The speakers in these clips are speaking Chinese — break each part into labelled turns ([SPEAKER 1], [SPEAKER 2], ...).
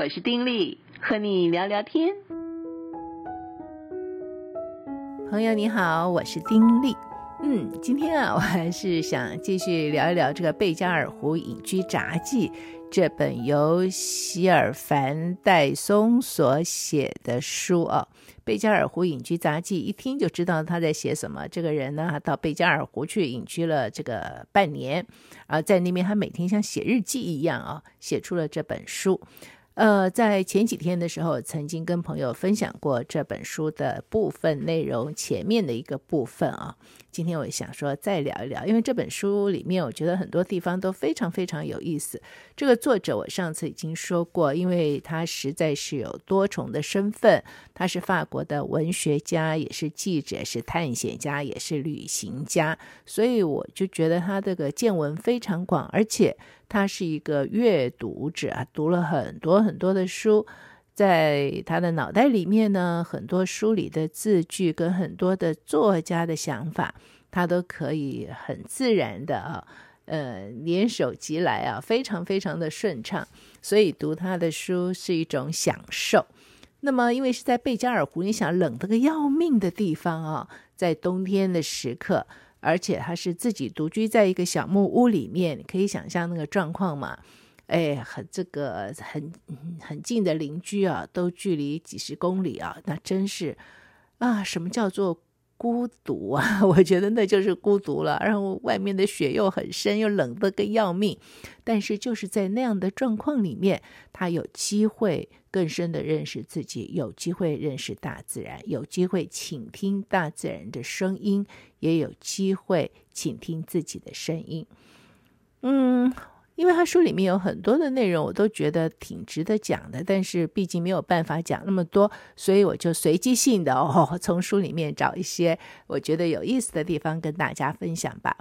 [SPEAKER 1] 我是丁力，和你聊聊天。
[SPEAKER 2] 朋友你好，我是丁力。嗯，今天啊，我还是想继续聊一聊这个《贝加尔湖隐居札记》这本由席尔凡·戴松所写的书啊。《贝加尔湖隐居札记》一听就知道他在写什么。这个人呢，到贝加尔湖去隐居了这个半年，啊，在那边他每天像写日记一样啊，写出了这本书。呃，在前几天的时候，曾经跟朋友分享过这本书的部分内容，前面的一个部分啊。今天我想说再聊一聊，因为这本书里面，我觉得很多地方都非常非常有意思。这个作者我上次已经说过，因为他实在是有多重的身份，他是法国的文学家，也是记者，是探险家，也是旅行家，所以我就觉得他这个见闻非常广，而且他是一个阅读者，读了很多很很多的书。在他的脑袋里面呢，很多书里的字句跟很多的作家的想法，他都可以很自然的啊，呃，联手即来啊，非常非常的顺畅。所以读他的书是一种享受。那么，因为是在贝加尔湖，你想冷得个要命的地方啊，在冬天的时刻，而且他是自己独居在一个小木屋里面，你可以想象那个状况嘛。哎，很这个很很近的邻居啊，都距离几十公里啊，那真是啊，什么叫做孤独啊？我觉得那就是孤独了。然后外面的雪又很深，又冷得个要命。但是就是在那样的状况里面，他有机会更深的认识自己，有机会认识大自然，有机会倾听大自然的声音，也有机会倾听自己的声音。嗯。因为他书里面有很多的内容，我都觉得挺值得讲的，但是毕竟没有办法讲那么多，所以我就随机性的哦，从书里面找一些我觉得有意思的地方跟大家分享吧。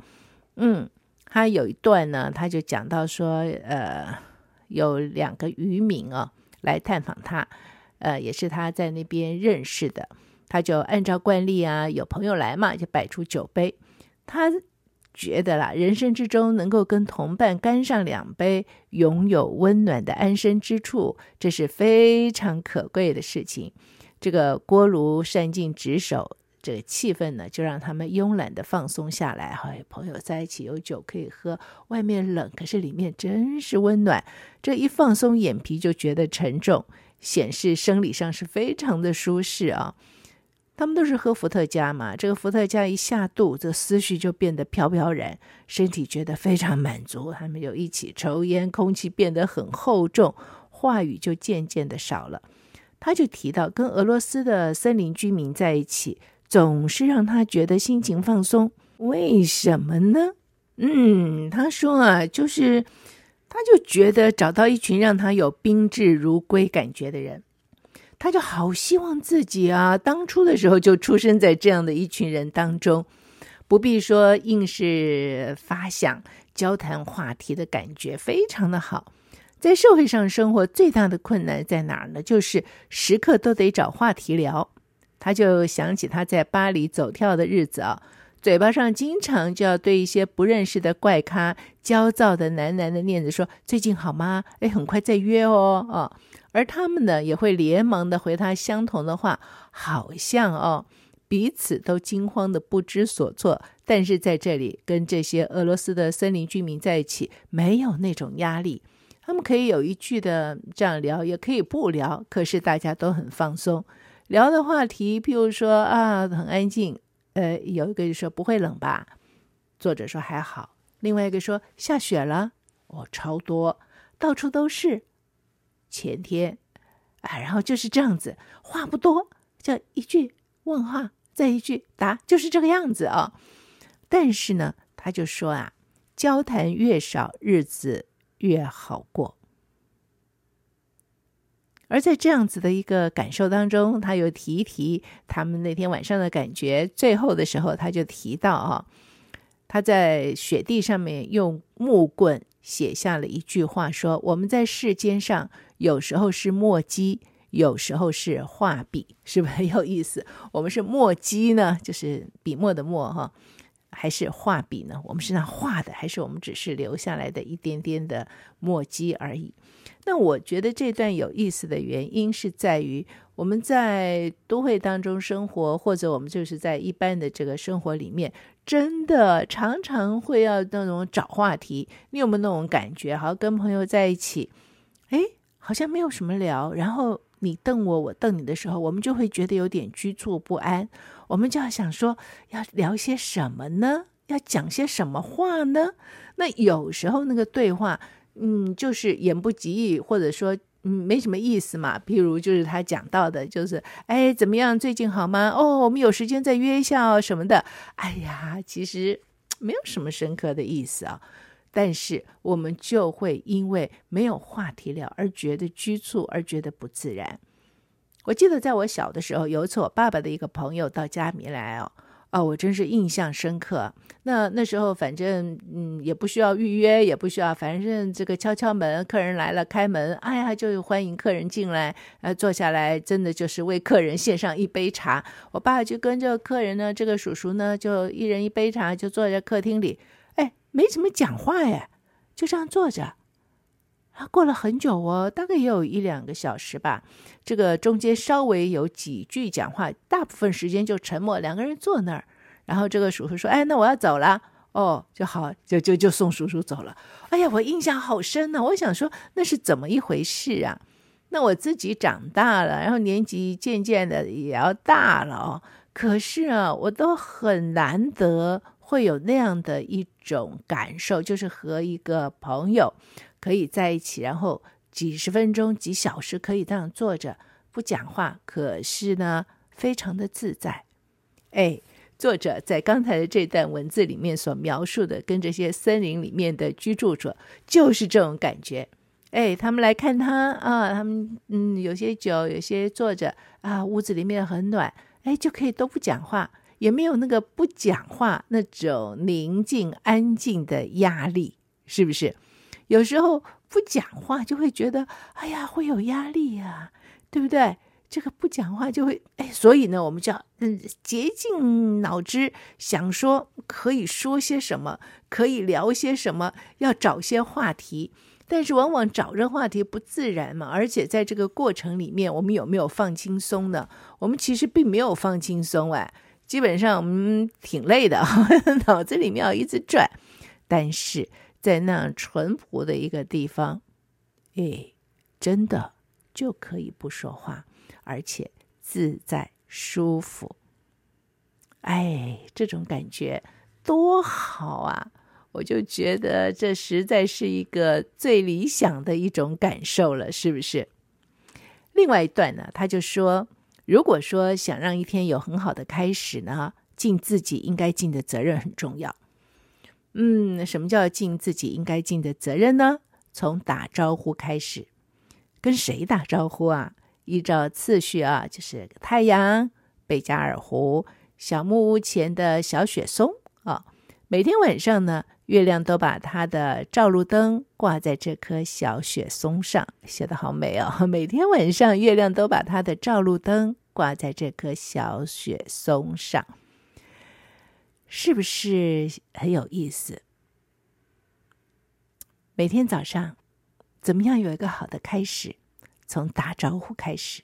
[SPEAKER 2] 嗯，他有一段呢，他就讲到说，呃，有两个渔民哦来探访他，呃，也是他在那边认识的，他就按照惯例啊，有朋友来嘛，就摆出酒杯，他。觉得啦，人生之中能够跟同伴干上两杯，拥有温暖的安身之处，这是非常可贵的事情。这个锅炉善尽职守，这个气氛呢，就让他们慵懒的放松下来。哎，朋友在一起有酒可以喝，外面冷，可是里面真是温暖。这一放松，眼皮就觉得沉重，显示生理上是非常的舒适啊。他们都是喝伏特加嘛，这个伏特加一下肚，这思绪就变得飘飘然，身体觉得非常满足。他们就一起抽烟，空气变得很厚重，话语就渐渐的少了。他就提到跟俄罗斯的森林居民在一起，总是让他觉得心情放松。为什么呢？嗯，他说啊，就是他就觉得找到一群让他有宾至如归感觉的人。他就好希望自己啊，当初的时候就出生在这样的一群人当中，不必说硬是发想交谈话题的感觉非常的好。在社会上生活最大的困难在哪儿呢？就是时刻都得找话题聊。他就想起他在巴黎走跳的日子啊，嘴巴上经常就要对一些不认识的怪咖焦躁的喃喃的念着说：“最近好吗？哎，很快再约哦。”哦。而他们呢，也会连忙的回他相同的话，好像哦，彼此都惊慌的不知所措。但是在这里，跟这些俄罗斯的森林居民在一起，没有那种压力，他们可以有一句的这样聊，也可以不聊，可是大家都很放松。聊的话题，譬如说啊，很安静，呃，有一个就说不会冷吧，作者说还好，另外一个说下雪了，哦，超多，到处都是。前天，啊，然后就是这样子，话不多，叫一句问话，再一句答，就是这个样子啊。但是呢，他就说啊，交谈越少，日子越好过。而在这样子的一个感受当中，他又提一提他们那天晚上的感觉。最后的时候，他就提到啊，他在雪地上面用木棍写下了一句话，说：“我们在世间上。”有时候是墨迹，有时候是画笔，是不是很有意思？我们是墨迹呢，就是笔墨的墨哈，还是画笔呢？我们是那画的，还是我们只是留下来的一点点的墨迹而已？那我觉得这段有意思的原因是在于，我们在都会当中生活，或者我们就是在一般的这个生活里面，真的常常会要那种找话题。你有没有那种感觉？好跟朋友在一起，哎，好像没有什么聊，然后你瞪我，我瞪你的时候，我们就会觉得有点局促不安。我们就要想说，要聊些什么呢？要讲些什么话呢？那有时候那个对话。嗯，就是言不及义，或者说嗯没什么意思嘛。譬如就是他讲到的，就是哎怎么样，最近好吗？哦，我们有时间再约一下哦什么的。哎呀，其实没有什么深刻的意思啊。但是我们就会因为没有话题聊而觉得局促，而觉得不自然。我记得在我小的时候，有一次我爸爸的一个朋友到家里来哦。哦，我真是印象深刻。那那时候反正嗯也不需要预约，也不需要，反正这个敲敲门，客人来了开门，哎呀就欢迎客人进来，呃坐下来，真的就是为客人献上一杯茶。我爸就跟着客人呢，这个叔叔呢，就一人一杯茶，就坐在客厅里，哎，没怎么讲话哎，就这样坐着。他过了很久哦，大概也有一两个小时吧。这个中间稍微有几句讲话，大部分时间就沉默。两个人坐那儿，然后这个叔叔说：“哎，那我要走了。”哦，就好，就就就送叔叔走了。哎呀，我印象好深呢。我想说，那是怎么一回事啊？那我自己长大了，然后年纪渐渐的也要大了哦。可是啊，我都很难得会有那样的一种感受，就是和一个朋友。可以在一起，然后几十分钟、几小时可以这样坐着不讲话，可是呢，非常的自在。哎，作者在刚才的这段文字里面所描述的，跟这些森林里面的居住者就是这种感觉。哎，他们来看他啊，他们嗯，有些酒，有些坐着啊，屋子里面很暖，哎，就可以都不讲话，也没有那个不讲话那种宁静安静的压力，是不是？有时候不讲话就会觉得，哎呀，会有压力呀，对不对？这个不讲话就会，哎，所以呢，我们就要嗯竭尽脑汁想说可以说些什么，可以聊些什么，要找些话题。但是往往找这话题不自然嘛，而且在这个过程里面，我们有没有放轻松呢？我们其实并没有放轻松哎，基本上我们挺累的，脑子里面要一直转，但是。在那样淳朴的一个地方，哎，真的就可以不说话，而且自在舒服。哎，这种感觉多好啊！我就觉得这实在是一个最理想的一种感受了，是不是？另外一段呢，他就说，如果说想让一天有很好的开始呢，尽自己应该尽的责任很重要。嗯，什么叫尽自己应该尽的责任呢？从打招呼开始，跟谁打招呼啊？依照次序啊，就是太阳、贝加尔湖、小木屋前的小雪松啊、每天晚上呢，月亮都把它的照路灯挂在这棵小雪松上，写得好美哦。每天晚上，月亮都把它的照路灯挂在这棵小雪松上。是不是很有意思？每天早上，怎么样有一个好的开始？从打招呼开始，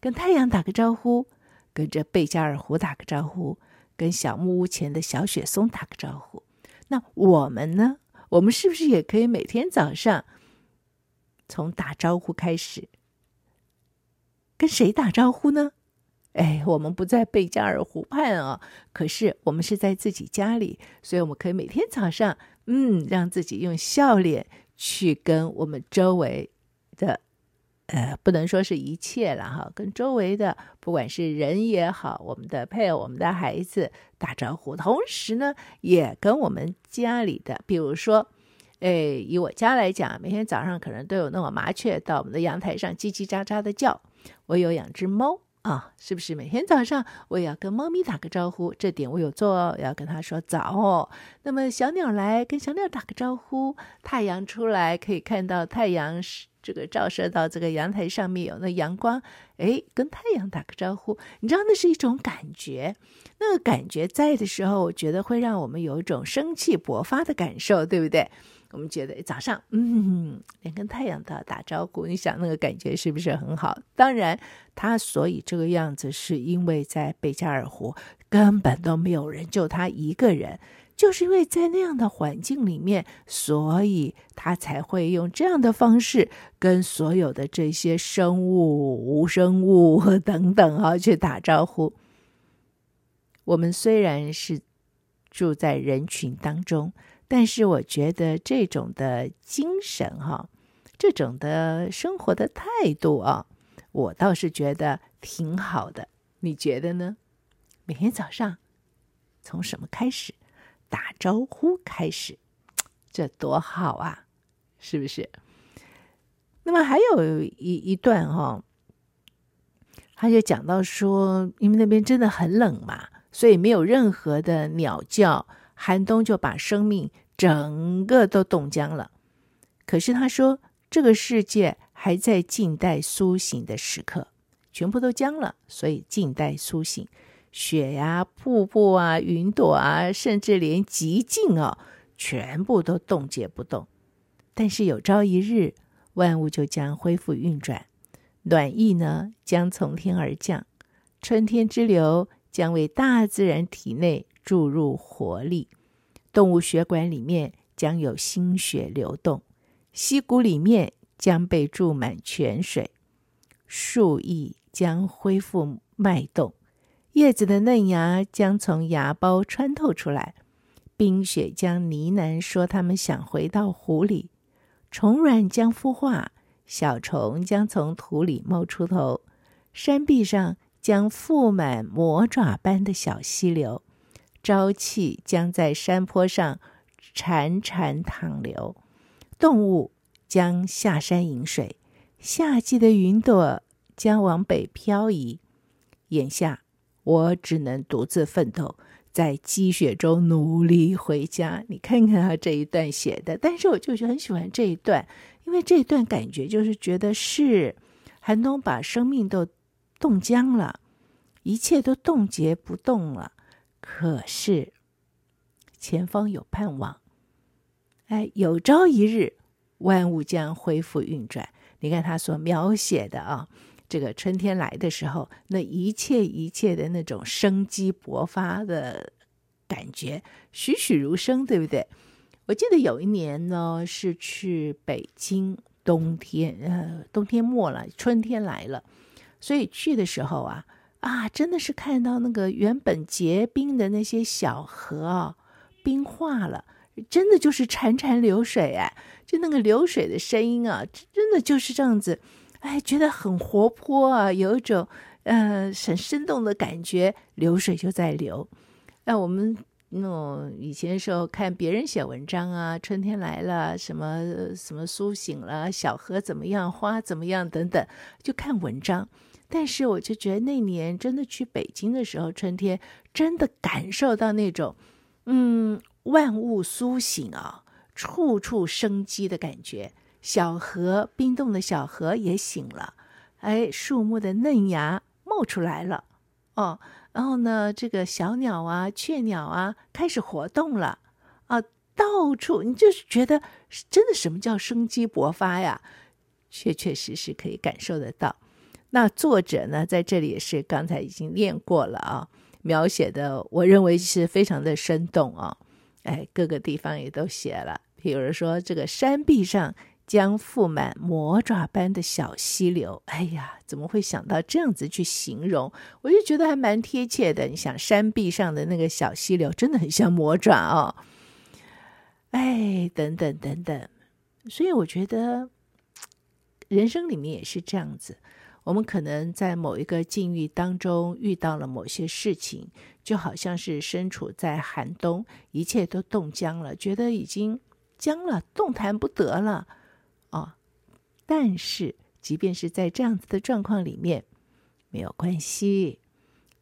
[SPEAKER 2] 跟太阳打个招呼，跟着贝加尔湖打个招呼，跟小木屋前的小雪松打个招呼。那我们呢？我们是不是也可以每天早上从打招呼开始？跟谁打招呼呢？哎，我们不在贝加尔湖畔啊，可是我们是在自己家里，所以我们可以每天早上，嗯，让自己用笑脸去跟我们周围的，呃，不能说是一切了哈，跟周围的不管是人也好，我们的配偶、我们的孩子打招呼，同时呢，也跟我们家里的，比如说，哎，以我家来讲，每天早上可能都有那种麻雀到我们的阳台上叽叽喳喳的叫，我有养只猫。啊、是不是每天早上我也要跟猫咪打个招呼？这点我有做哦，要跟它说早哦。那么小鸟来跟小鸟打个招呼，太阳出来可以看到太阳是这个照射到这个阳台上面有那阳光，哎，跟太阳打个招呼，你知道那是一种感觉，那个感觉在的时候，我觉得会让我们有一种生气勃发的感受，对不对？我们觉得早上，嗯，连跟太阳都要打招呼，你想那个感觉是不是很好？当然，他所以这个样子，是因为在贝加尔湖根本都没有人，就他一个人，就是因为在那样的环境里面，所以他才会用这样的方式跟所有的这些生物、无生物等等啊去打招呼。我们虽然是住在人群当中。但是我觉得这种的精神哈，这种的生活的态度啊，我倒是觉得挺好的。你觉得呢？每天早上从什么开始？打招呼开始，这多好啊，是不是？那么还有一一段哈，他就讲到说，因为那边真的很冷嘛，所以没有任何的鸟叫。寒冬就把生命整个都冻僵了。可是他说，这个世界还在静待苏醒的时刻，全部都僵了，所以静待苏醒。雪呀、瀑布啊、云朵啊，甚至连极静啊，全部都冻结不动。但是有朝一日，万物就将恢复运转，暖意呢将从天而降，春天之流将为大自然体内。注入活力，动物血管里面将有新血流动，溪谷里面将被注满泉水，树液将恢复脉动，叶子的嫩芽将从芽苞穿透出来，冰雪将呢喃说他们想回到湖里，虫卵将孵化，小虫将从土里冒出头，山壁上将覆满魔爪般的小溪流。朝气将在山坡上潺潺淌流，动物将下山饮水，夏季的云朵将往北漂移。眼下我只能独自奋斗，在积雪中努力回家。你看看他这一段写的，但是我就很喜欢这一段，因为这一段感觉就是觉得是寒冬把生命都冻僵了，一切都冻结不动了。可是，前方有盼望。哎，有朝一日，万物将恢复运转。你看他所描写的啊，这个春天来的时候，那一切一切的那种生机勃发的感觉，栩栩如生，对不对？我记得有一年呢，是去北京，冬天，呃，冬天末了，春天来了，所以去的时候啊。啊，真的是看到那个原本结冰的那些小河啊，冰化了，真的就是潺潺流水哎，就那个流水的声音啊，真的就是这样子，哎，觉得很活泼啊，有一种呃很生动的感觉，流水就在流。那我们那种以前的时候看别人写文章啊，春天来了，什么什么苏醒了，小河怎么样，花怎么样等等，就看文章。但是我就觉得那年真的去北京的时候，春天真的感受到那种，嗯，万物苏醒啊，处处生机的感觉。小河，冰冻的小河也醒了，哎，树木的嫩芽冒出来了，哦，然后呢，这个小鸟啊，雀鸟啊，开始活动了，啊，到处你就是觉得真的什么叫生机勃发呀？确确实实可以感受得到。那作者呢，在这里也是刚才已经念过了啊，描写的我认为是非常的生动啊，哎，各个地方也都写了，比如说这个山壁上将覆满魔爪般的小溪流，哎呀，怎么会想到这样子去形容？我就觉得还蛮贴切的。你想山壁上的那个小溪流，真的很像魔爪哦，哎，等等等等，所以我觉得人生里面也是这样子。我们可能在某一个境遇当中遇到了某些事情，就好像是身处在寒冬，一切都冻僵了，觉得已经僵了，动弹不得了，哦。但是，即便是在这样子的状况里面，没有关系，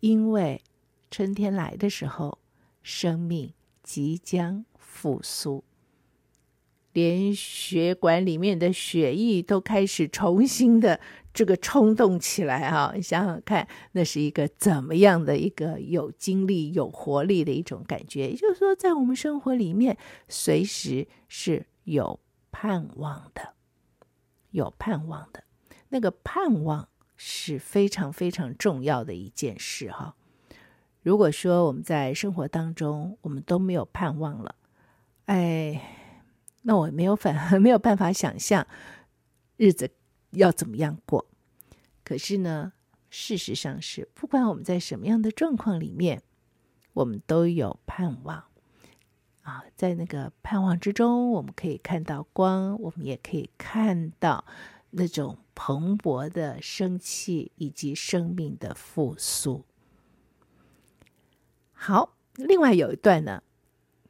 [SPEAKER 2] 因为春天来的时候，生命即将复苏。连血管里面的血液都开始重新的这个冲动起来哈，你想想看，那是一个怎么样的一个有精力、有活力的一种感觉？也就是说，在我们生活里面，随时是有盼望的，有盼望的。那个盼望是非常非常重要的一件事哈。如果说我们在生活当中我们都没有盼望了，哎，那我没有反 没有办法想象日子要怎么样过。可是呢，事实上是，不管我们在什么样的状况里面，我们都有盼望啊。在那个盼望之中，我们可以看到光，我们也可以看到那种蓬勃的生气以及生命的复苏。好，另外有一段呢，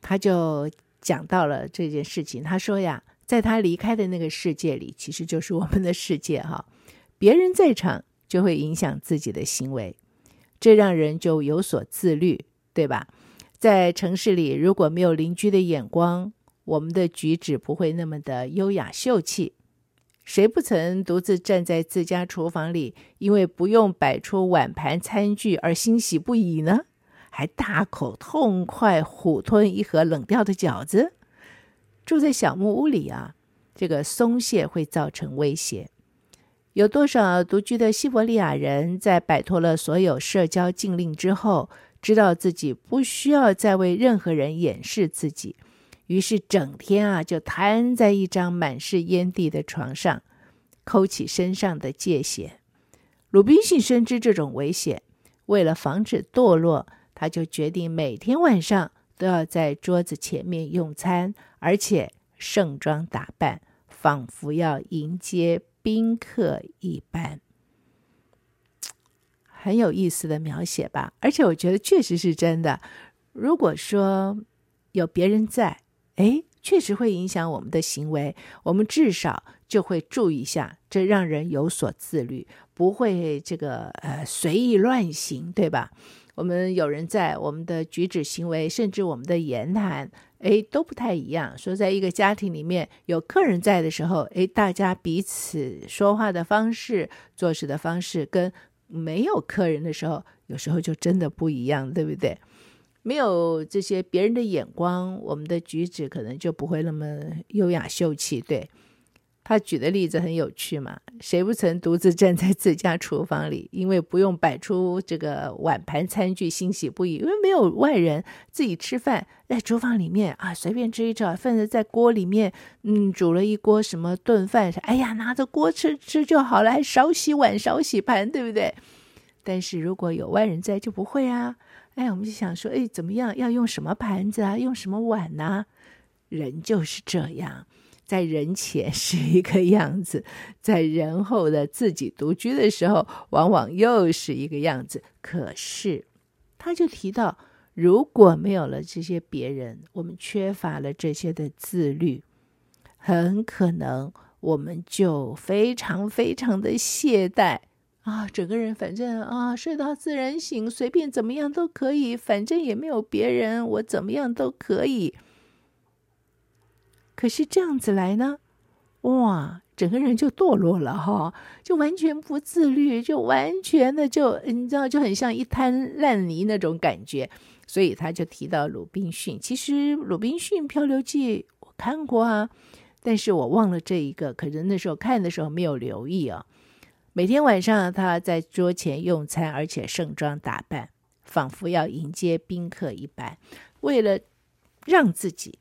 [SPEAKER 2] 他就讲到了这件事情。他说呀，在他离开的那个世界里，其实就是我们的世界哈。别人在场就会影响自己的行为，这让人就有所自律，对吧？在城市里，如果没有邻居的眼光，我们的举止不会那么的优雅秀气。谁不曾独自站在自家厨房里，因为不用摆出碗盘餐具而欣喜不已呢？还大口痛快虎吞一盒冷掉的饺子。住在小木屋里啊，这个松懈会造成威胁。有多少独居的西伯利亚人在摆脱了所有社交禁令之后，知道自己不需要再为任何人掩饰自己，于是整天啊就瘫在一张满是烟蒂的床上，抠起身上的疥癬。鲁滨逊深知这种危险，为了防止堕落，他就决定每天晚上都要在桌子前面用餐，而且盛装打扮，仿佛要迎接。宾客一般，很有意思的描写吧？而且我觉得确实是真的。如果说有别人在，哎，确实会影响我们的行为。我们至少就会注意一下，这让人有所自律，不会这个呃随意乱行，对吧？我们有人在，我们的举止行为，甚至我们的言谈，哎，都不太一样。说在一个家庭里面有客人在的时候，哎，大家彼此说话的方式、做事的方式，跟没有客人的时候，有时候就真的不一样，对不对？没有这些别人的眼光，我们的举止可能就不会那么优雅秀气，对。他举的例子很有趣嘛，谁不曾独自站在自家厨房里，因为不用摆出这个碗盘餐具，欣喜不已，因为没有外人，自己吃饭在厨房里面啊，随便吃一吃，甚至在锅里面，嗯，煮了一锅什么炖饭，哎呀，拿着锅吃吃就好了，还少洗碗少洗盘，对不对？但是如果有外人在，就不会啊，哎，我们就想说，哎，怎么样，要用什么盘子啊，用什么碗呢、人就是这样。在人前 是一个样子，在人后的自己独居的时候，往往又是一个样子。可是，他就提到，如果没有了这些别人，我们缺乏了这些的自律，很可能我们就非常非常的懈怠啊，整个人反正啊，睡到自然醒，随便怎么样都可以，反正也没有别人，我怎么样都可以。可是这样子来呢，哇，整个人就堕落了哈，就完全不自律，就完全的就你知道，就很像一滩烂泥那种感觉。所以他就提到鲁滨逊。其实《鲁滨逊漂流记》我看过啊，但是我忘了这一个，可能那时候看的时候没有留意啊。每天晚上他在桌前用餐，而且盛装打扮，仿佛要迎接宾客一般，为了让自己。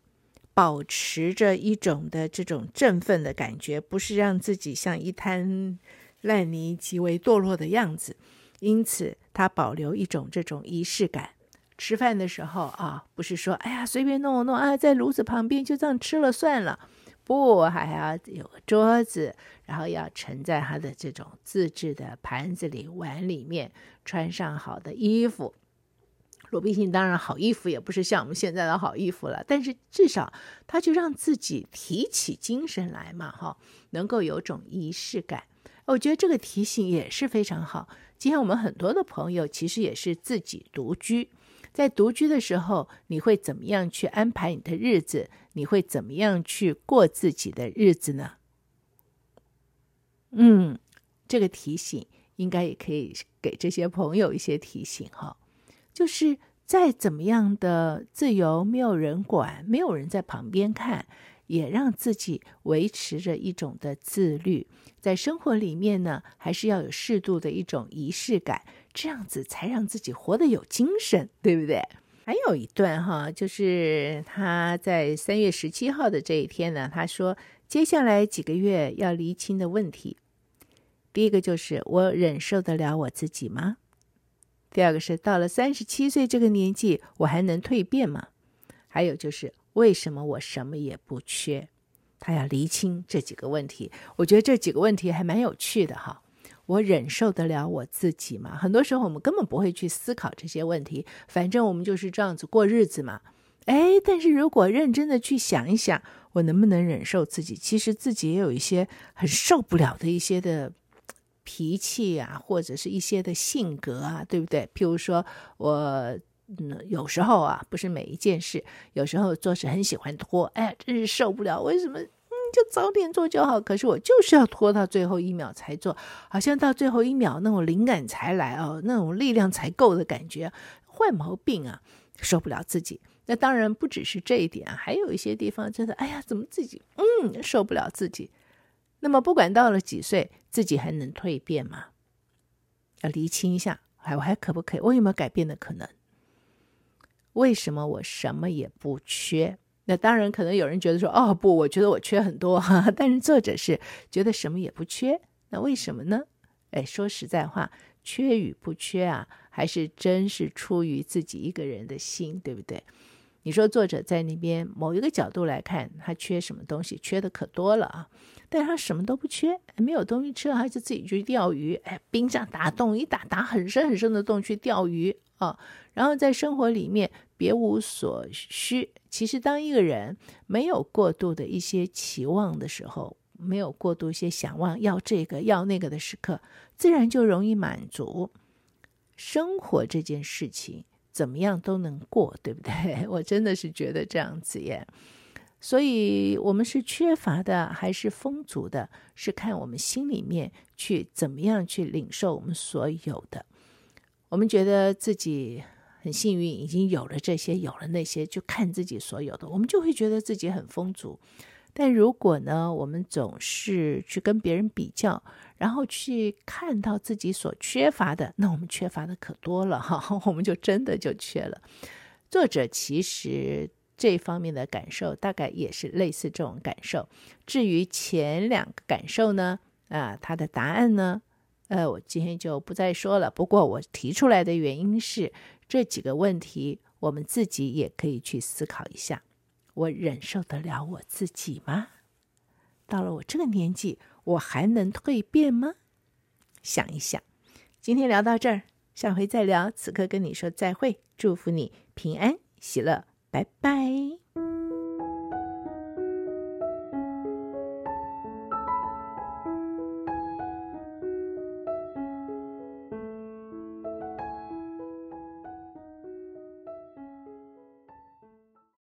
[SPEAKER 2] 保持着一种的这种振奋的感觉，不是让自己像一滩烂泥、极为堕落的样子。因此，他保留一种这种仪式感。吃饭的时候啊，不是说哎呀随便弄弄啊，在炉子旁边就这样吃了算了，不，还要有个桌子，然后要盛在他的这种自制的盘子里、碗里面，穿上好的衣服。罗宾逊当然好衣服也不是像我们现在的好衣服了，但是至少他就让自己提起精神来嘛，哈，能够有种仪式感。我觉得这个提醒也是非常好。今天我们很多的朋友其实也是自己独居，在独居的时候，你会怎么样去安排你的日子？你会怎么样去过自己的日子呢？嗯，这个提醒应该也可以给这些朋友一些提醒，哈。就是再怎么样的自由，没有人管，没有人在旁边看，也让自己维持着一种的自律。在生活里面呢，还是要有适度的一种仪式感，这样子才让自己活得有精神，对不对？还有一段哈，就是他在三月十七号的这一天呢，他说接下来几个月要厘清的问题，第一个就是我忍受得了我自己吗？第二个是到了三十七岁这个年纪，我还能蜕变吗？还有就是为什么我什么也不缺？他要厘清这几个问题，我觉得这几个问题还蛮有趣的哈。我忍受得了我自己吗？很多时候我们根本不会去思考这些问题，反正我们就是这样子过日子嘛。哎，但是如果认真的去想一想，我能不能忍受自己？其实自己也有一些很受不了的一些的脾气啊，或者是一些的性格啊，对不对？譬如说我，嗯，有时候啊，不是每一件事，有时候做事很喜欢拖，哎，真是受不了。为什么？嗯就早点做就好，可是我就是要拖到最后一秒才做，好像到最后一秒那种灵感才来哦，那种力量才够的感觉，坏毛病啊，受不了自己。那当然不只是这一点啊，还有一些地方真的，哎呀，怎么自己嗯受不了自己？那么不管到了几岁，自己还能蜕变吗？要厘清一下，还我还可不可以？我有没有改变的可能？为什么我什么也不缺？那当然，可能有人觉得说：“哦，不，我觉得我缺很多哈。”但是作者是觉得什么也不缺，那为什么呢？哎，说实在话，缺与不缺啊，还是真是出于自己一个人的心，对不对？你说作者在那边某一个角度来看，他缺什么东西？缺的可多了啊！但是他什么都不缺，没有东西吃，他就自己去钓鱼。哎，冰上打洞一打，打很深很深的洞去钓鱼啊！然后在生活里面别无所需。其实，当一个人没有过度的一些期望的时候，没有过度一些想望要这个要那个的时刻，自然就容易满足。生活这件事情。怎么样都能过，对不对？我真的是觉得这样子耶。所以，我们是缺乏的还是丰足的，是看我们心里面去怎么样去领受我们所有的。我们觉得自己很幸运，已经有了这些，有了那些，就看自己所有的，我们就会觉得自己很丰足。但如果呢，我们总是去跟别人比较，然后去看到自己所缺乏的，那我们缺乏的可多了哈，我们就真的就缺了。作者其实这方面的感受大概也是类似这种感受。至于前两个感受呢，啊，他的答案呢，呃，我今天就不再说了。不过我提出来的原因是这几个问题，我们自己也可以去思考一下。我忍受得了我自己吗？到了我这个年纪，我还能蜕变吗？想一想。今天聊到这儿，下回再聊。此刻跟你说再会，祝福你平安喜乐，拜拜。